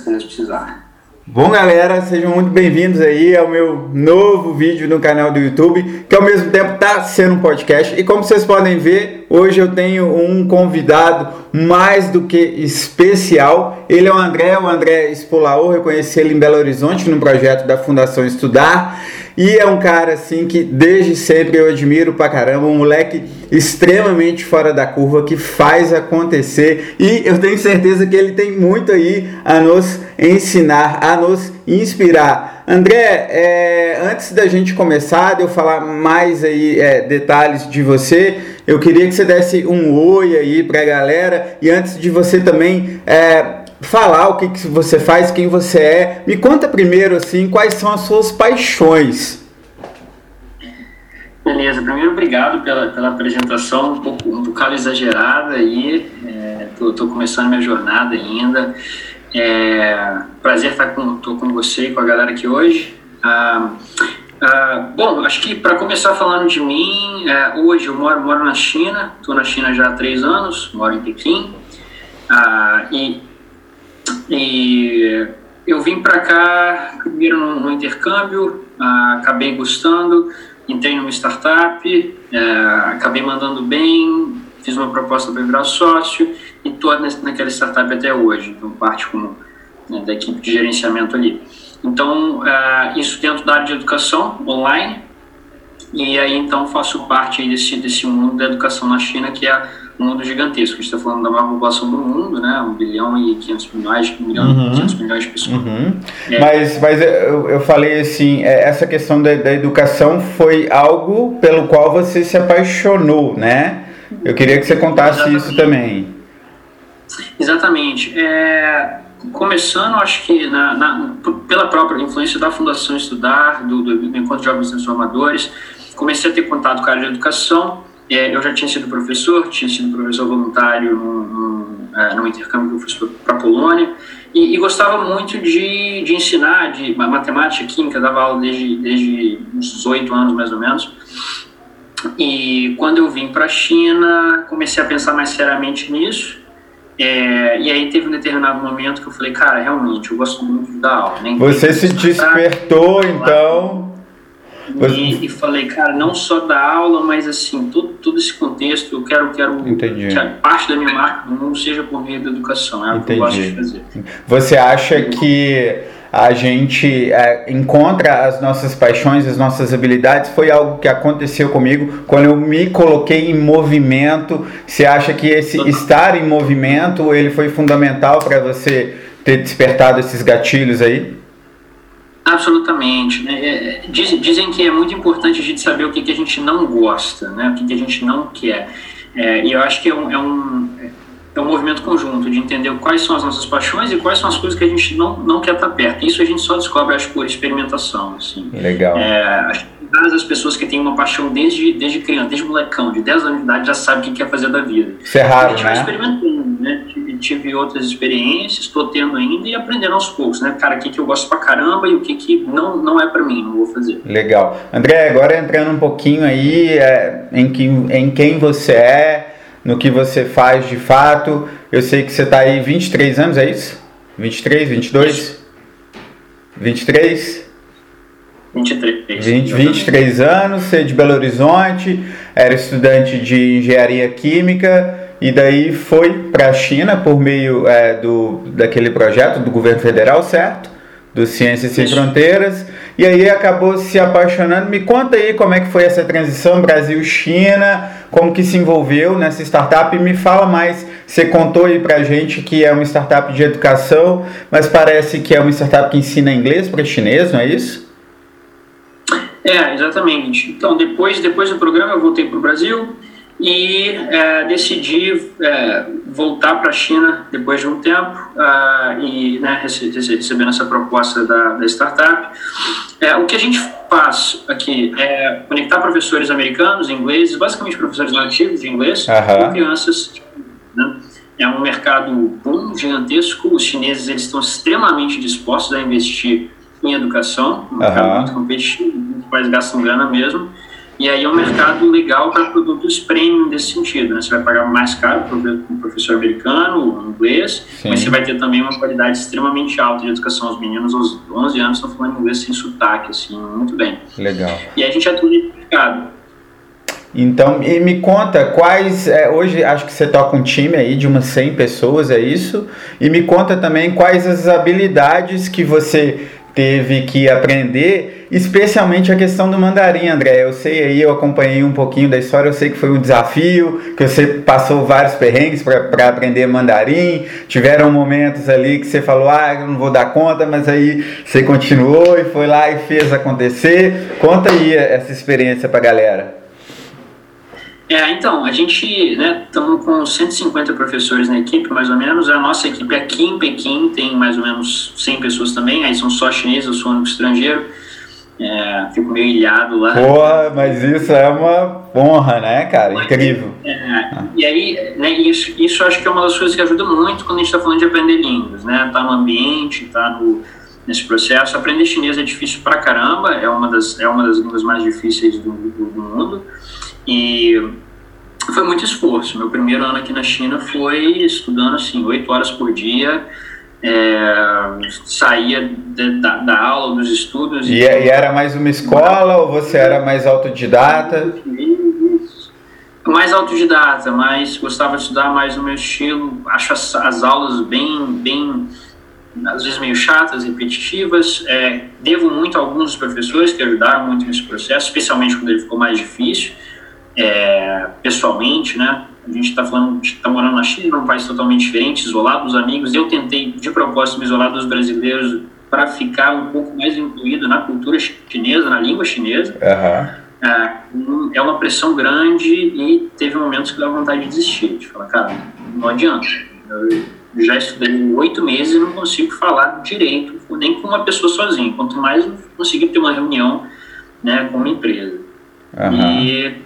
quando você precisar. Bom, galera, sejam muito bem-vindos aí ao meu novo vídeo no canal do YouTube, que ao mesmo tempo está sendo um podcast. E como vocês podem ver, hoje eu tenho um convidado mais do que especial. Ele é o André, o André Espolaor, eu conheci ele em Belo Horizonte no projeto da Fundação Estudar. E é um cara assim que desde sempre eu admiro pra caramba, um moleque extremamente fora da curva que faz acontecer e eu tenho certeza que ele tem muito aí a nos ensinar, a nos inspirar. André, é, antes da gente começar, de eu falar mais aí é, detalhes de você, eu queria que você desse um oi aí pra galera e antes de você também é, falar o que, que você faz, quem você é. Me conta primeiro assim, quais são as suas paixões. Beleza, primeiro obrigado pela, pela apresentação, um pouco um bocado exagerada aí. Estou é, começando minha jornada ainda. É, prazer estar com, tô com você e com a galera aqui hoje. Ah, ah, bom, acho que para começar falando de mim, é, hoje eu moro, moro na China, estou na China já há três anos, moro em Pequim. Ah, e e eu vim para cá primeiro no, no intercâmbio, uh, acabei gostando, entrei numa startup, uh, acabei mandando bem, fiz uma proposta para virar sócio e estou naquela startup até hoje, então parte como né, da equipe de gerenciamento ali. Então, uh, isso dentro da área de educação online, e aí então faço parte desse, desse mundo da educação na China, que é um mundo gigantesco. A gente está falando da maior população do mundo, né? 1 bilhão e 500 milhões, 1 bilhão uhum. 500 milhões de pessoas. Uhum. É. Mas, mas eu, eu falei assim, é, essa questão da, da educação foi algo pelo qual você se apaixonou, né? Eu queria que você contasse Exatamente. isso também. Exatamente. É, começando, acho que na, na, pela própria influência da Fundação Estudar, do, do, do Encontro de Jovens Transformadores, comecei a ter contato com a área de educação é, eu já tinha sido professor, tinha sido professor voluntário no, no, é, intercâmbio que eu fiz para a Polônia, e, e, gostava muito de, de ensinar, de matemática, química, dava aula desde, desde uns 18 anos mais ou menos. E quando eu vim para a China, comecei a pensar mais seriamente nisso. É, e aí teve um determinado momento que eu falei, cara, realmente, eu gosto muito dar aula. Né? Você se despertou, então, e, e, falei, cara, não só da aula, mas assim, todo, todo esse contexto, eu quero, quero Entendi. que a parte da minha marca mundo seja por meio da educação, é o que eu gosto de fazer. Você acha que a gente é, encontra as nossas paixões, as nossas habilidades. Foi algo que aconteceu comigo quando eu me coloquei em movimento. Você acha que esse estar em movimento ele foi fundamental para você ter despertado esses gatilhos aí? Absolutamente. Né? É, dizem que é muito importante a gente saber o que, que a gente não gosta, né? o que, que a gente não quer. É, e eu acho que é um, é, um, é um movimento conjunto de entender quais são as nossas paixões e quais são as coisas que a gente não, não quer estar perto. Isso a gente só descobre, acho, por experimentação. Assim. Legal. É, as pessoas que têm uma paixão desde, desde criança, desde molecão, de 10 anos de idade, já sabem o que quer fazer da vida. É a gente né? experimentando, né? tive outras experiências, estou tendo ainda e aprendendo aos poucos, né? Cara, o que, que eu gosto pra caramba e o que, que não, não é para mim, não vou fazer. Legal. André, agora entrando um pouquinho aí é, em, que, em quem você é, no que você faz de fato. Eu sei que você está aí 23 anos, é isso? 23, 22? Isso. 23? 23. 20, 23 anos, você é de Belo Horizonte, era estudante de engenharia química e daí foi para a China por meio é, do, daquele projeto do governo federal, certo? Do Ciências Sem Fronteiras. E aí acabou se apaixonando. Me conta aí como é que foi essa transição Brasil-China, como que se envolveu nessa startup. E me fala mais, você contou aí pra gente que é uma startup de educação, mas parece que é uma startup que ensina inglês para chinês, não é isso? É, exatamente. Então, depois, depois do programa eu voltei para o Brasil, e é, decidi é, voltar para a China depois de um tempo uh, e né, recebendo essa proposta da, da startup. É, o que a gente faz aqui é conectar professores americanos, ingleses, basicamente professores nativos de inglês, uhum. com crianças. Né? É um mercado bom, gigantesco. Os chineses eles estão extremamente dispostos a investir em educação, um mercado uhum. muito competitivo, os pais gastam grana mesmo. E aí é um mercado legal para produtos premium nesse sentido. Né? Você vai pagar mais caro para um professor americano, inglês, Sim. mas você vai ter também uma qualidade extremamente alta de educação. Os meninos aos 11 anos estão falando inglês sem sotaque, assim, muito bem. Legal. E aí a gente atua nesse mercado. Então, e me conta quais. É, hoje acho que você toca um time aí de umas 100 pessoas, é isso? E me conta também quais as habilidades que você teve que aprender, especialmente a questão do mandarim, André. Eu sei aí, eu acompanhei um pouquinho da história, eu sei que foi um desafio, que você passou vários perrengues para aprender mandarim. Tiveram momentos ali que você falou, ah, eu não vou dar conta, mas aí você continuou e foi lá e fez acontecer. Conta aí essa experiência para galera. É, então, a gente estamos né, com 150 professores na equipe, mais ou menos. A nossa equipe aqui em Pequim tem mais ou menos 100 pessoas também, aí são só chineses, eu sou o único estrangeiro. É, fico meio ilhado lá. Porra, mas isso é uma honra, né, cara? Incrível. É, ah. E aí, né, isso, isso acho que é uma das coisas que ajuda muito quando a gente está falando de aprender línguas, né? Tá no ambiente, tá no, nesse processo. Aprender chinês é difícil pra caramba, é uma das, é uma das línguas mais difíceis do, do, do mundo. E foi muito esforço. Meu primeiro ano aqui na China foi estudando assim, oito horas por dia. É, saía de, da, da, aula, dos estudos. E, e, era mais uma escola ou você era mais autodidata? Mais autodidata, mas gostava de estudar mais no meu estilo. Acho as, as aulas bem, bem, às vezes meio chatas, repetitivas. É, devo muito a alguns dos professores que ajudaram muito nesse processo, especialmente quando ele ficou mais difícil é, pessoalmente, né? A gente está falando, está morando na China, num país totalmente diferente, isolado dos amigos. Eu tentei, de propósito, me isolar dos brasileiros para ficar um pouco mais incluído na cultura chinesa, na língua chinesa. Uhum. É, uma pressão grande e teve momentos que dá vontade de desistir, de falar, cara, não adianta. Eu já estudei oito meses e não consigo falar direito, nem com uma pessoa sozinha, quanto mais conseguir ter uma reunião né, com uma empresa. Uhum. E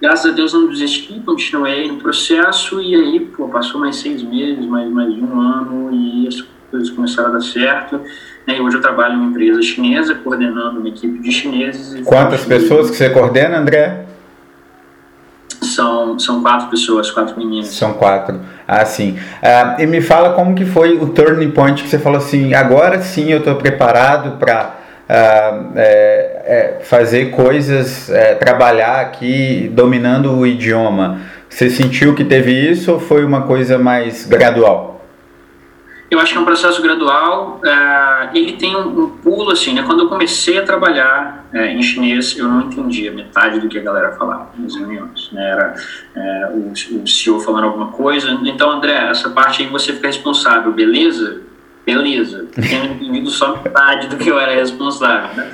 graças a Deus não desisti, continuei no processo e aí, pô, passou mais seis meses, mais, mais um ano e as coisas começaram a dar certo. Né? E hoje eu trabalho em uma empresa chinesa, coordenando uma equipe de chineses. Quantas pessoas que você coordena, André? São, são quatro pessoas, quatro meninas. São quatro. Ah, sim. Ah, e me fala como que foi o turning point que você falou assim, agora sim eu estou preparado para uh, é, é, fazer coisas, é, trabalhar aqui dominando o idioma. Você sentiu que teve isso ou foi uma coisa mais gradual? Eu acho que é um processo gradual. Uh, ele tem um, um, pulo assim, né? Quando eu comecei a trabalhar uh, em chinês, eu não entendia metade do que a galera falava nas reuniões. Né? Era uh, o, o CEO falando alguma coisa. Então, André, essa parte aí você fica responsável, beleza? Beleza, tenho entendido só metade do que eu era responsável. Né?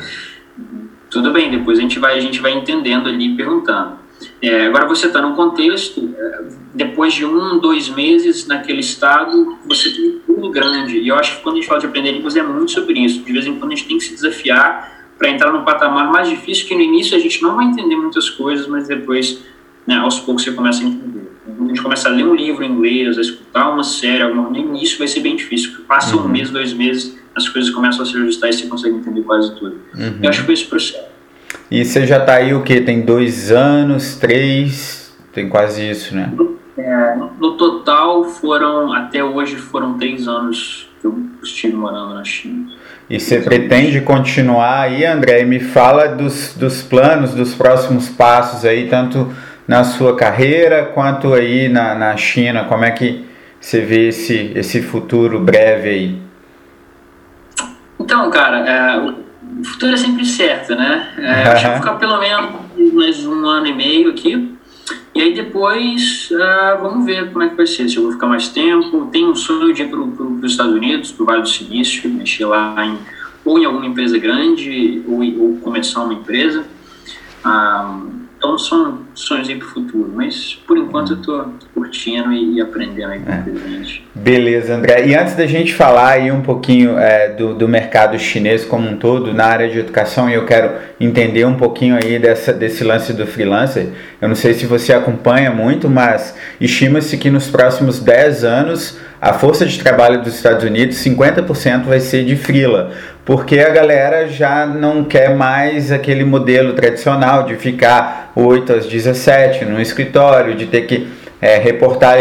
Tudo bem, depois a gente vai, a gente vai entendendo ali, perguntando. É, agora você está num contexto, é, depois de um, dois meses naquele estado, você tem um pulo grande. E eu acho que quando a gente fala de aprender línguas é muito sobre isso. De vez em quando a gente tem que se desafiar para entrar num patamar mais difícil, que no início a gente não vai entender muitas coisas, mas depois, né, aos poucos, você começa a entender a gente começa a ler um livro em inglês, a escutar uma série, alguma, no início vai ser bem difícil, porque passa uhum. um mês, dois meses, as coisas começam a se ajustar e você consegue entender quase tudo. Uhum. Eu acho que foi esse processo. E você já está aí o que? Tem dois anos, três? Tem quase isso, né? É, no total foram, até hoje foram três anos que eu estive morando na China. E você pretende continuar aí, André? Me fala dos, dos planos, dos próximos passos aí, tanto na sua carreira quanto aí na, na China? Como é que você vê esse, esse futuro breve aí? Então, cara, é, o futuro é sempre certo, né? É, acho que vou ficar pelo menos mais um ano e meio aqui. E aí depois uh, vamos ver como é que vai ser, se eu vou ficar mais tempo. Tenho um sonho de ir para os Estados Unidos, para o Vale do Silício, mexer lá em, ou em alguma empresa grande ou, ou começar uma empresa. Uh, então são sonhos aí para o futuro, mas por enquanto eu estou curtindo e, aprendendo aí com é. Beleza, André. E antes da gente falar aí um pouquinho é, do, do mercado chinês como um todo na área de educação, e eu quero entender um pouquinho aí dessa, desse lance do freelancer. Eu não sei se você acompanha muito, mas estima-se que nos próximos 10 anos a força de trabalho dos Estados Unidos, 50% vai ser de frila, porque a galera já não quer mais aquele modelo tradicional de ficar 8 às 17 no escritório, de ter que é, reportar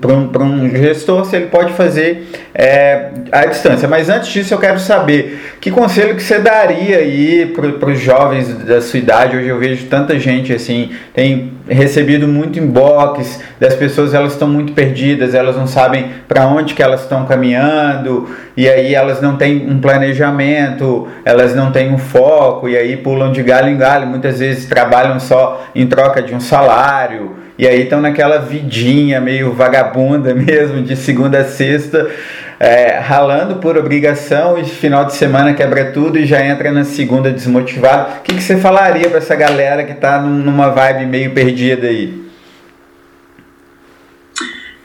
para um, um, gestor se ele pode fazer é, à distância. Mas antes disso eu quero saber que conselho que você daria aí para os jovens da sua idade. Hoje eu vejo tanta gente assim, tem recebido muito inbox das pessoas, elas estão muito perdidas, elas não sabem para onde que elas estão caminhando e aí elas não têm um planejamento, elas não têm um foco e aí pulam de galho em galho, muitas vezes trabalham só em troca de um salário e aí estão naquela vidinha meio vagabunda mesmo, de segunda a sexta, é, ralando por obrigação e final de semana quebra tudo e já entra na segunda desmotivado. O que, que você falaria para essa galera que está numa vibe meio perdida aí?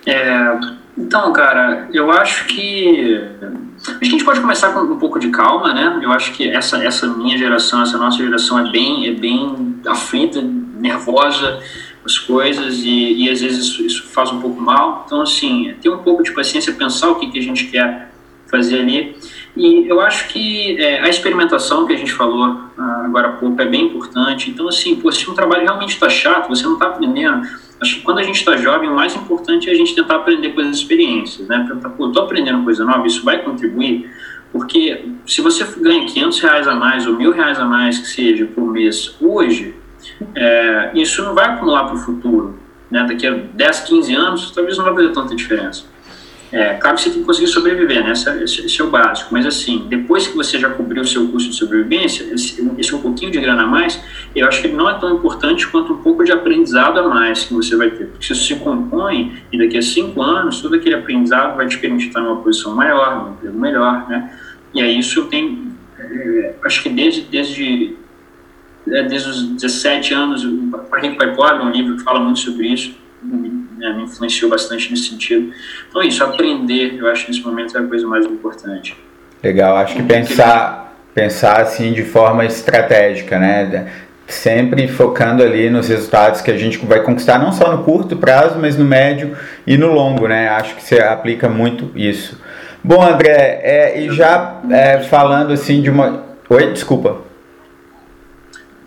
É, então, cara, eu acho que Acho que a gente pode começar com um pouco de calma, né? Eu acho que essa, essa minha geração, essa nossa geração é bem, é bem aflita, nervosa, as coisas e, e às vezes isso, isso, faz um pouco mal. Então, assim, ter um pouco de paciência, pensar o que, que a gente quer fazer ali. E eu acho que é, a experimentação que a gente falou ah, agora há pouco é bem importante. Então, assim, pô, se um trabalho realmente está chato, você não está aprendendo. Acho que quando a gente está jovem, o mais importante é a gente tentar aprender com as experiências, né? Tentar, pô, estou aprendendo coisa nova, isso vai contribuir. Porque se você ganha 500 reais a mais ou mil reais a mais, que seja, por mês, hoje, é, isso não vai acumular para o futuro. Né? Daqui a 10, 15 anos, talvez não vai fazer tanta diferença. É, claro que você tem que conseguir sobreviver, né? Esse, esse, é o básico. Mas assim, depois que você já cobriu o seu custo de sobrevivência, esse, esse um pouquinho de grana a mais, eu acho que ele não é tão importante quanto um pouco de aprendizado a mais que você vai ter. Porque isso se compõe e daqui a cinco anos, todo aquele aprendizado vai te permitir estar numa posição maior, num emprego melhor, né? E aí isso tenho, é, acho que desde, desde é, desde os 17 anos, o Rico, Pai Pobre, um livro que fala muito sobre isso, né, me influenciou bastante nesse sentido. Então, é isso, aprender, eu acho que nesse momento é a coisa mais importante. Legal, acho que pensar, pensar assim de forma estratégica, né? Sempre focando ali nos resultados que a gente vai conquistar, não só no curto prazo, mas no médio e no longo, né? Acho que você aplica muito isso. Bom, André, é, e já é, falando assim de uma. Oi, desculpa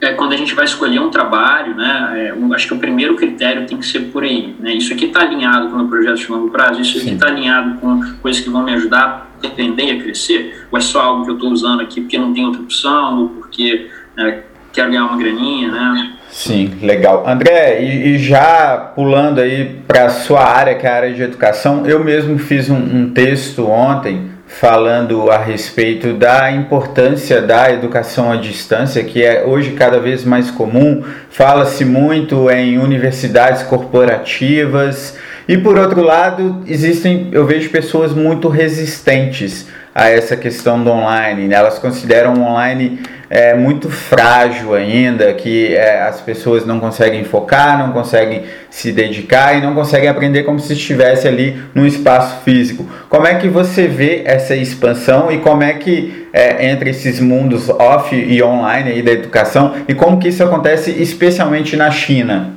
é, quando a gente vai escolher um trabalho, né, é, um, acho que o primeiro critério tem que ser por aí. Né, isso aqui está alinhado com o meu projeto de longo prazo, isso aqui está alinhado com coisas que vão me ajudar a depender a crescer, ou é só algo que eu estou usando aqui porque não tem outra opção, ou porque é, quero ganhar uma graninha, né? Sim, legal. André, e, e já pulando aí para a sua área, que é a área de educação, eu mesmo fiz um, um texto ontem falando a respeito da importância da educação à distância, que é hoje cada vez mais comum. Fala-se muito em universidades corporativas. E por outro lado, existem, eu vejo pessoas muito resistentes a essa questão do online. Né? Elas consideram o online é, muito frágil ainda, que é, as pessoas não conseguem focar, não conseguem se dedicar e não conseguem aprender como se estivesse ali num espaço físico. Como é que você vê essa expansão e como é que é, entre esses mundos off e online aí da educação e como que isso acontece especialmente na China?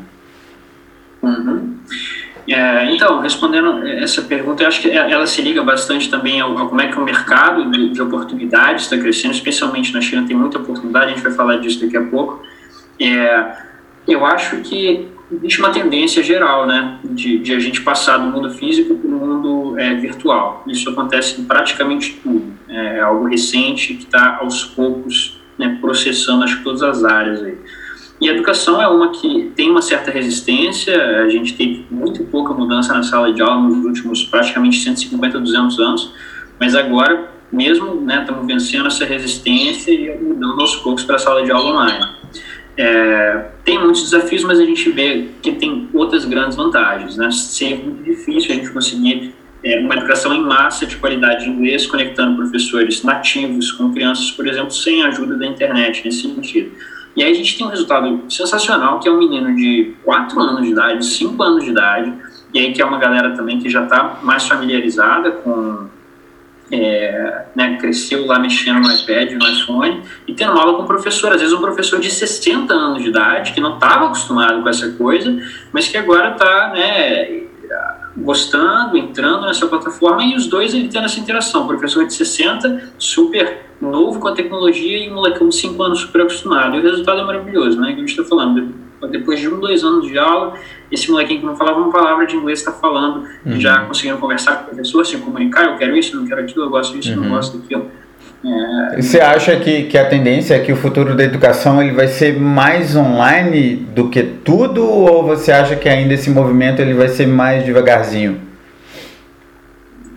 Uhum. É, então, respondendo essa pergunta, eu acho que ela se liga bastante também ao, ao como é que o mercado de, de oportunidades está crescendo, especialmente na China, tem muita oportunidade, a gente vai falar disso daqui a pouco. É, eu acho que existe uma tendência geral, né, de, de a gente passar do mundo físico para o mundo é, virtual. Isso acontece em praticamente tudo. É algo recente que está aos poucos né, processando, acho todas as áreas aí. E a educação é uma que tem uma certa resistência, a gente teve muito pouca mudança na sala de aula nos últimos praticamente 150, 200 anos, mas agora, mesmo, né, estamos vencendo essa resistência e mudando aos poucos para a sala de aula online. É, tem muitos desafios, mas a gente vê que tem outras grandes vantagens. Né? Seria muito difícil a gente conseguir é, uma educação em massa de qualidade de inglês, conectando professores nativos com crianças, por exemplo, sem a ajuda da internet, nesse sentido. E aí a gente tem um resultado sensacional, que é um menino de 4 anos de idade, 5 anos de idade, e aí que é uma galera também que já está mais familiarizada com, é, né, cresceu lá mexendo no iPad, no iPhone, e tendo aula com um professor, às vezes um professor de 60 anos de idade, que não estava acostumado com essa coisa, mas que agora está né, gostando, entrando nessa plataforma e os dois ele tendo essa interação. O professor de 60, super novo com a tecnologia e um molecão de 5 anos super acostumado. E o resultado é maravilhoso, né? Que a gente está falando. Depois de um, dois anos de aula, esse molequinho que não falava uma palavra de inglês está falando, uhum. já conseguindo conversar com o professor, se comunicar, eu quero isso, não quero aquilo, eu gosto disso, uhum. não gosto daquilo. É... Você acha que, que a tendência é que o futuro da educação ele vai ser mais online do que tudo ou você acha que ainda esse movimento ele vai ser mais devagarzinho?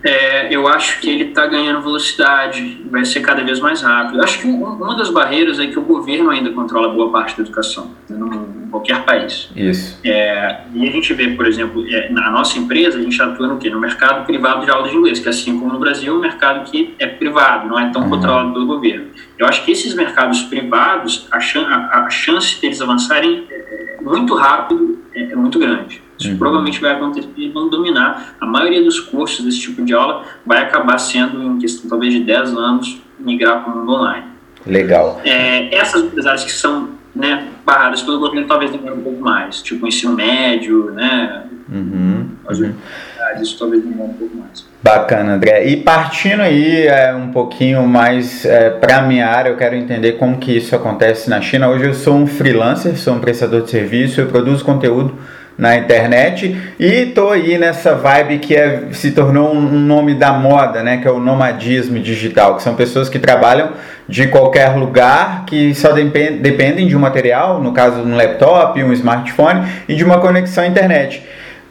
É, eu acho que ele está ganhando velocidade, vai ser cada vez mais rápido. Eu acho que uma das barreiras é que o governo ainda controla boa parte da educação, né, em qualquer país. Isso. É, e a gente vê, por exemplo, é, na nossa empresa, a gente atua no quê? No mercado privado de aula de inglês, que assim como no Brasil, é um mercado que é privado, não é tão uhum. controlado pelo governo. Eu acho que esses mercados privados, a, chan a, a chance deles avançarem é, muito rápido é, é muito grande. Isso uhum. provavelmente vai acontecer e vão dominar. A maioria dos cursos desse tipo de aula vai acabar sendo, em questão talvez de 10 anos, migrar para o mundo online. Legal. É, essas áreas que são né, barradas pelo governo talvez demorem um pouco mais, tipo o ensino médio, né? Uhum. uhum. Isso talvez demore um pouco mais. Bacana, André. E partindo aí é, um pouquinho mais é, para a minha área, eu quero entender como que isso acontece na China. Hoje eu sou um freelancer, sou um prestador de serviço, eu produzo conteúdo na internet e tô aí nessa vibe que é, se tornou um nome da moda, né, que é o nomadismo digital, que são pessoas que trabalham de qualquer lugar, que só dependem de um material, no caso um laptop, um smartphone e de uma conexão à internet.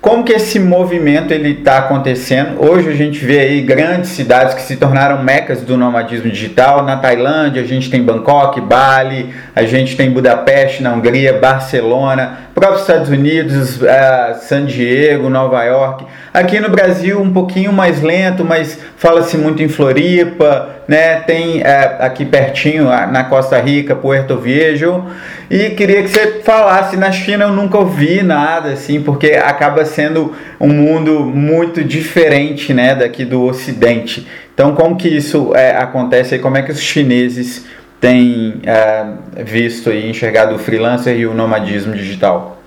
Como que esse movimento ele está acontecendo? Hoje a gente vê aí grandes cidades que se tornaram mecas do nomadismo digital. Na Tailândia a gente tem Bangkok, Bali, a gente tem Budapeste na Hungria, Barcelona, próprios Estados Unidos, uh, San Diego, Nova York. Aqui no Brasil um pouquinho mais lento, mas fala-se muito em Floripa, né? Tem uh, aqui pertinho na Costa Rica, Puerto Viejo. E queria que você falasse, na China eu nunca ouvi nada assim, porque acaba sendo um mundo muito diferente, né, daqui do Ocidente. Então, como que isso é, acontece e como é que os chineses têm é, visto e enxergado o freelancer e o nomadismo digital?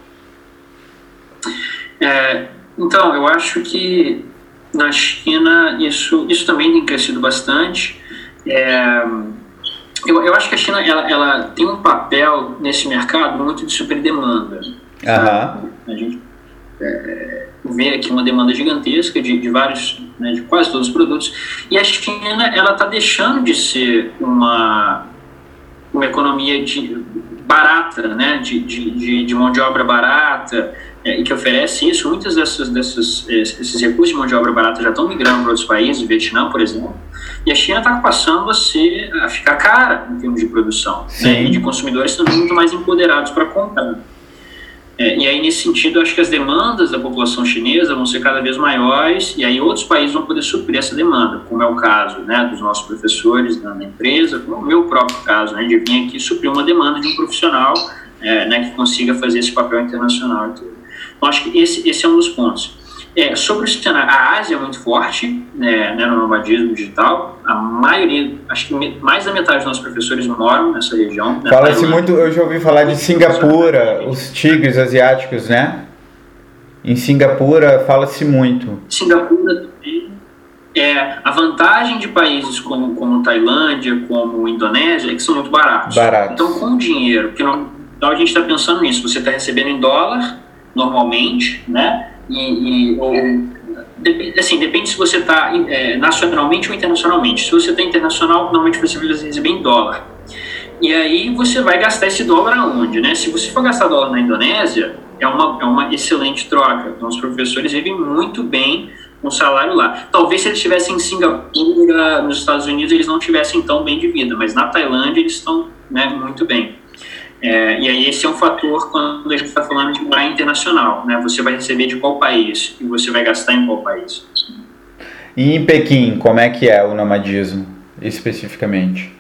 É, então, eu acho que na China isso, isso também tem crescido bastante. É, eu, eu acho que a China ela, ela tem um papel nesse mercado muito de superdemanda. Uhum. A gente é, vê aqui uma demanda gigantesca de, de vários, né, de quase todos os produtos. E a China ela está deixando de ser uma, uma economia de, barata, né, de, de, de, mão de obra barata, é, e que oferece isso. Muitos desses, desses esses recursos de mão de obra barata já estão migrando para outros países, Vietnã, por exemplo. E a China está passando a, ser, a ficar cara em termos de produção. Né? E de consumidores também muito mais empoderados para comprar. É, e aí, nesse sentido, acho que as demandas da população chinesa vão ser cada vez maiores, e aí outros países vão poder suprir essa demanda, como é o caso né, dos nossos professores na, empresa, como é o meu próprio caso, né, de vir aqui suprir uma demanda de um profissional é, né, que consiga fazer esse papel internacional. Então, acho que esse, esse é um dos pontos. É, sobre o cenário, a Ásia é muito forte né, né, no nomadismo digital. A maioria, acho que mais da metade dos nossos professores moram nessa região. Né, Fala-se muito, eu já ouvi falar de Singapura, os tigres asiáticos, né? Em Singapura fala-se muito. Singapura também. É, a vantagem de países como, como Tailândia, como Indonésia, é que são muito baratos. Baratos. Então, com dinheiro, porque não, então a gente está pensando nisso, você está recebendo em dólar normalmente, né? E, e ou, assim, depende se você está é, nacionalmente ou internacionalmente. Se você está internacional, normalmente você vai receber em dólar. E aí você vai gastar esse dólar aonde, né? Se você for gastar dólar na Indonésia, é uma, é uma excelente troca. Então os professores vivem muito bem com salário lá. Talvez se eles estivessem em Singapura, nos Estados Unidos, eles não tivessem tão bem de vida, mas na Tailândia eles estão né, muito bem. É, e aí esse é um fator quando a gente está falando de morar internacional, né? Você vai receber de qual país e você vai gastar em qual país. E em Pequim, como é que é o nomadismo, especificamente?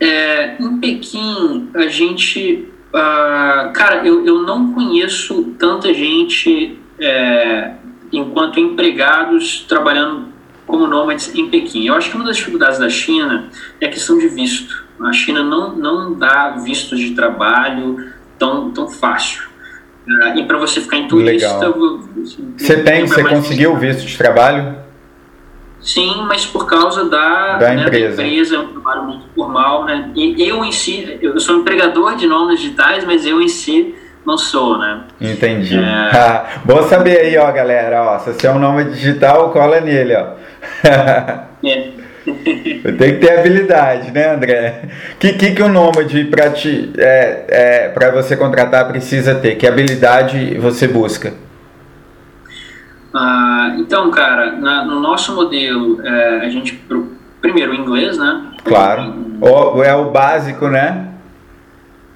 É, em Pequim, a gente... Uh, cara, eu, eu não conheço tanta gente é, enquanto empregados trabalhando como nômades em Pequim. Eu acho que uma das dificuldades da China é a questão de visto a China não, não dá vistos de trabalho tão, tão fácil. Uh, e para você ficar em turista. Legal. Você tem, você conseguiu o visto de trabalho? Sim, mas por causa da, da né, empresa. Da empresa, é um trabalho muito formal, né? E eu em si, eu sou empregador de nomes digitais, mas eu em si não sou, né? Entendi. É... Ah, bom saber aí, ó, galera, ó, se você é um nome digital, cola nele, ó. é. Tem que ter habilidade, né, André? O que, que, que o nômade para é, é, você contratar precisa ter? Que habilidade você busca? Ah, então, cara, na, no nosso modelo, é, a gente primeiro o inglês, né? Claro. O, é o básico, né?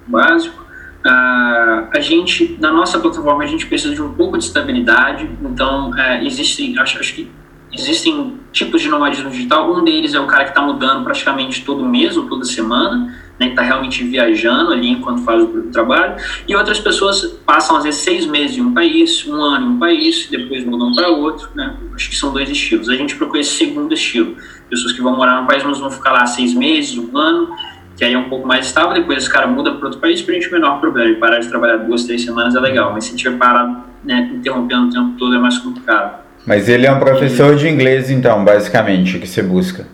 Básico. Ah, a gente, na nossa plataforma, a gente precisa de um pouco de estabilidade. Então, é, existem, acho, acho que existem tipos de nomadismo digital. Um deles é o cara que está mudando praticamente todo mês ou toda semana, né, está realmente viajando ali enquanto faz o trabalho. E outras pessoas passam, às vezes, seis meses em um país, um ano em um país, depois mudam para outro. Né? Acho que são dois estilos. A gente procura esse segundo estilo. Pessoas que vão morar no país, mas vão ficar lá seis meses, um ano, que aí é um pouco mais estável. Depois esse cara muda para outro país, para a gente o menor problema. E parar de trabalhar duas, três semanas é legal. Mas se tiver parado, né, interrompendo o tempo todo, é mais complicado. Mas ele é um professor de inglês, então, basicamente, que você busca.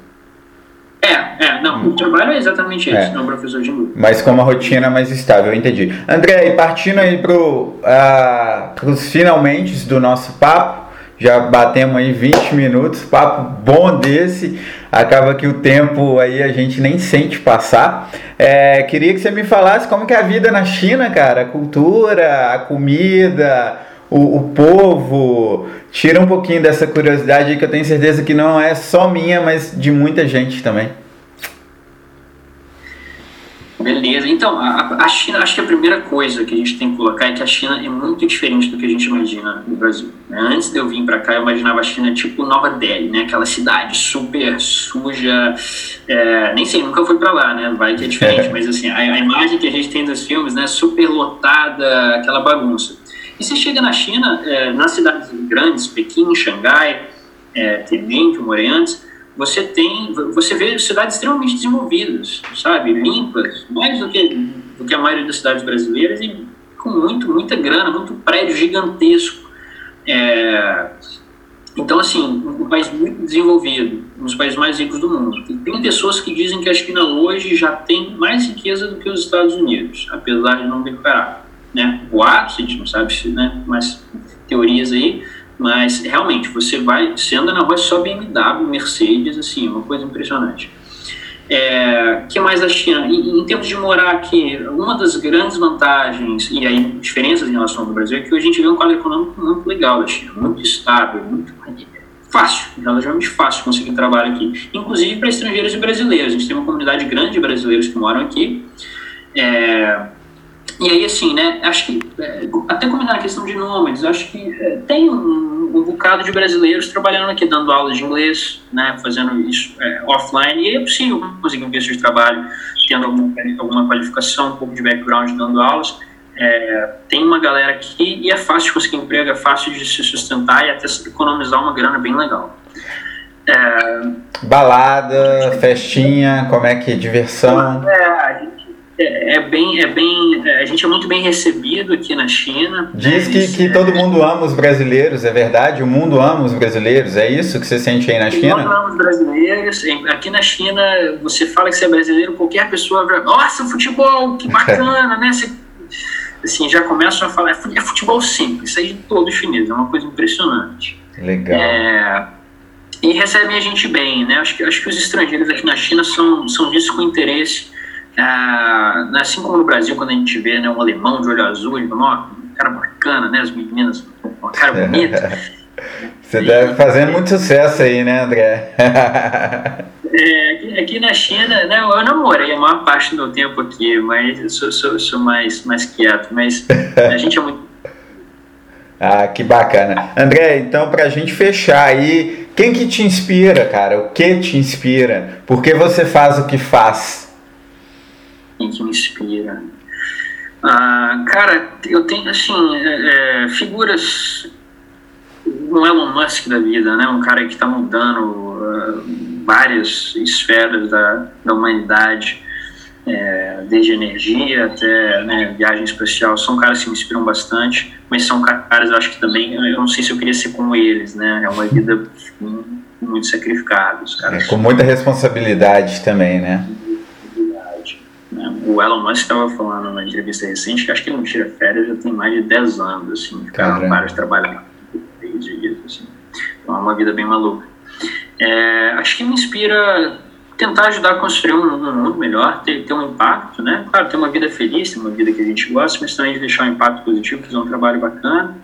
É, é, não, o trabalho é exatamente isso, é. é um professor de inglês. Mas com uma rotina mais estável, eu entendi. André, e partindo aí para uh, os finalmente do nosso papo, já batemos aí 20 minutos, papo bom desse, acaba que o tempo aí a gente nem sente passar. É, queria que você me falasse como que é a vida na China, cara, a cultura, a comida, o, o povo, tira um pouquinho dessa curiosidade que eu tenho certeza que não é só minha, mas de muita gente também. Beleza, então a, a, China, acho que a primeira coisa que a gente tem que colocar é que a China é muito diferente do que a gente imagina no Brasil. Né? Antes de eu vir para cá, eu imaginava a China tipo Nova Delhi, né? aquela cidade super suja, é, nem sei, nunca fui para lá, né? vai que é diferente, mas assim, a, a, imagem que a gente tem dos filmes, né? super lotada, aquela bagunça. E você chega na China, é, nas cidades grandes, Pequim, Xangai, é, Temen, que eu morei antes, você tem, você vê cidades extremamente desenvolvidas, sabe, limpas, mais do que, do que a maioria das cidades brasileiras e com muito, muita grana, muito prédio gigantesco. É, então, assim, um país muito desenvolvido, um dos países mais ricos do mundo. Tem pessoas que dizem que a China hoje já tem mais riqueza do que os Estados Unidos, apesar de não recuperar né, boatos, a gente não sabe se, né, mais teorias aí, mas realmente você vai, você anda na rua só BMW, Mercedes, assim, uma coisa impressionante. É, que mais da China? Em, em, termos de morar aqui, uma das grandes vantagens e aí diferenças em relação ao Brasil é que hoje a gente vê um quadro econômico muito legal da China, muito estável, muito fácil, relativamente fácil conseguir trabalho aqui, inclusive para estrangeiros e brasileiros. A gente tem uma comunidade grande de brasileiros que moram aqui. É, e aí, assim, né, acho que, é, até comentar a questão de nômades, acho que é, tem um, um bocado de brasileiros trabalhando aqui, dando aulas de inglês, né, fazendo isso é, offline, e é possível conseguir um visto de trabalho, tendo alguma, alguma qualificação, um pouco de background dando aulas. É, tem uma galera aqui e é fácil de conseguir emprego, é fácil de se sustentar e até economizar uma grana bem legal. É, Balada, festinha, como é que é? Diversão? É, a gente é, é, bem, é bem, é, a gente é muito bem recebido aqui na China. Diz né? que, que todo mundo ama os brasileiros, é verdade? O mundo ama os brasileiros, é isso que você sente aí na China? O mundo ama os brasileiros. Aqui na China, você fala que você é brasileiro, qualquer pessoa vai, nossa, futebol, que bacana, né? Você, assim, já começam a falar, é futebol simples, isso aí de todo chinês, é uma coisa impressionante. Legal. É, e recebem a gente bem, né? Acho que, acho que os estrangeiros aqui na China são, são vistos com interesse assim como no Brasil, quando a gente vê né, um alemão de olho azul, ele fala, um cara bacana, né? As meninas, um cara bonito. Você está fazendo muito sucesso aí, né, André? é, aqui, aqui, na China, né, eu namorei a maior parte do meu tempo aqui, mas eu sou, sou, sou mais, mais quieto, mas a gente é muito ah, que bacana. André, então para a gente fechar aí, quem que te inspira, cara? O que te inspira? Por que você faz o que faz? Que me inspira. Ah, cara, eu tenho, assim, é, é, figuras. Um Elon Musk da vida, né? Um cara que está mudando uh, várias esferas da, da humanidade. é, desde energia até né, viagem espacial, são caras que me inspiram bastante, mas são caras, eu acho que também, eu não sei se eu queria ser como eles, né? É uma vida muito sacrificada. É, com muita responsabilidade também, né? O Elon Musk estava falando numa entrevista recente que acho que ele não tira férias já tem mais de 10 anos, assim, o cara não para de trabalhar três dias, assim. Então é uma vida bem maluca. É, acho que me inspira tentar ajudar a construir um, um mundo melhor, ter, ter, um impacto, né? Claro, ter uma vida feliz, ter uma vida que a gente gosta, mas também deixar um impacto positivo, fazer um trabalho bacana.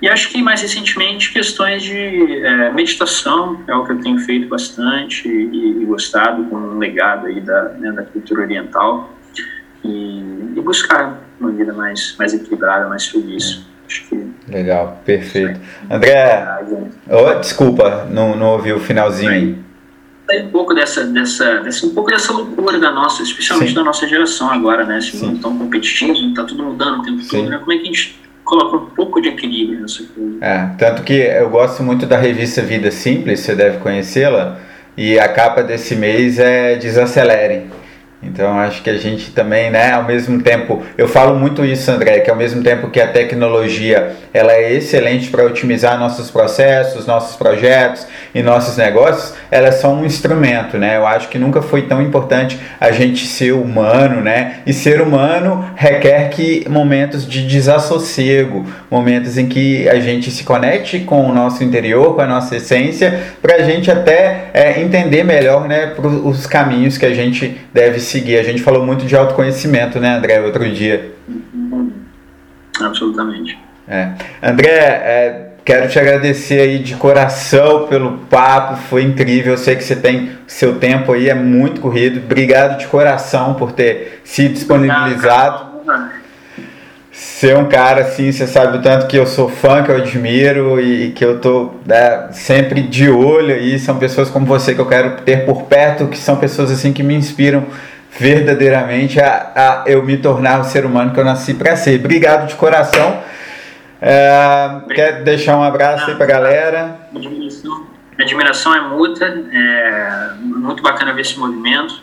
E acho que mais recentemente questões de é, meditação é o que eu tenho feito bastante e, e gostado com um legado aí da, né, da cultura oriental e, e, buscar uma vida mais, mais equilibrada, mais feliz. Acho que Legal, perfeito. André, oh, desculpa, não, não ouvi o finalzinho aí um pouco dessa, dessa, dessa, um pouco dessa loucura da nossa, especialmente Sim. da nossa geração agora, né? Esse mundo tão competitivo, tá tudo mudando o tempo Sim. todo, né? Como é que a gente coloca um pouco de equilíbrio nessa coisa? É, tanto que eu gosto muito da revista Vida Simples, você deve conhecê-la, e a capa desse mês é Desacelerem. Então acho que a gente também, né, ao mesmo tempo, eu falo muito isso, André, que ao mesmo tempo que a tecnologia ela é excelente para otimizar nossos processos, nossos projetos e nossos negócios, ela é só um instrumento, né? Eu acho que nunca foi tão importante a gente ser humano, né? E ser humano requer que momentos de desassossego, momentos em que a gente se conecte com o nosso interior, com a nossa essência, para a gente até é, entender melhor, né, os caminhos que a gente deve seguir. A gente falou muito de autoconhecimento, né, André, outro dia. Absolutamente. É. André, é, quero te agradecer aí de coração pelo papo, foi incrível. Eu sei que você tem seu tempo aí, é muito corrido. Obrigado de coração por ter se disponibilizado. Ser um cara assim, você sabe o tanto que eu sou fã, que eu admiro e que eu tô né, sempre de olho aí. São pessoas como você que eu quero ter por perto, que são pessoas assim que me inspiram verdadeiramente a, a eu me tornar o ser humano que eu nasci para ser. Obrigado de coração. É, quer deixar um abraço aí para a galera? Admiração, admiração é mútua, é muito bacana ver esse movimento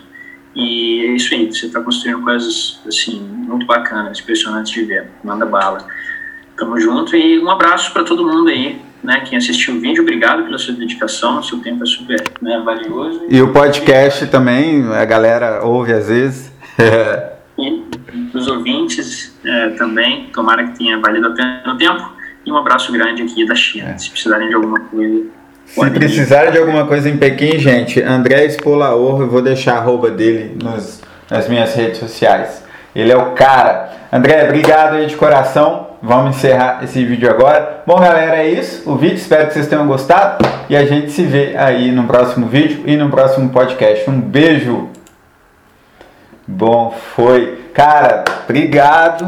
e é isso aí, você está construindo coisas assim muito bacanas, impressionantes de ver. Manda bala. Tamo junto e um abraço para todo mundo aí né, quem assistiu o vídeo, obrigado pela sua dedicação, seu tempo é super né, valioso. E o podcast também, a galera ouve às vezes. e os ouvintes é, também, tomara que tenha valido a pena o tempo. E um abraço grande aqui da China. É. Se precisarem de alguma coisa. Se precisarem de alguma coisa em Pequim, gente, André Espolaor, eu vou deixar a arroba dele nos, nas minhas redes sociais. Ele é o cara. André, obrigado aí de coração vamos encerrar esse vídeo agora. Bom, galera, é isso. O vídeo, espero que vocês tenham gostado. E a gente se vê aí no próximo vídeo e no próximo podcast. Um beijo. Bom, foi. Cara, obrigado.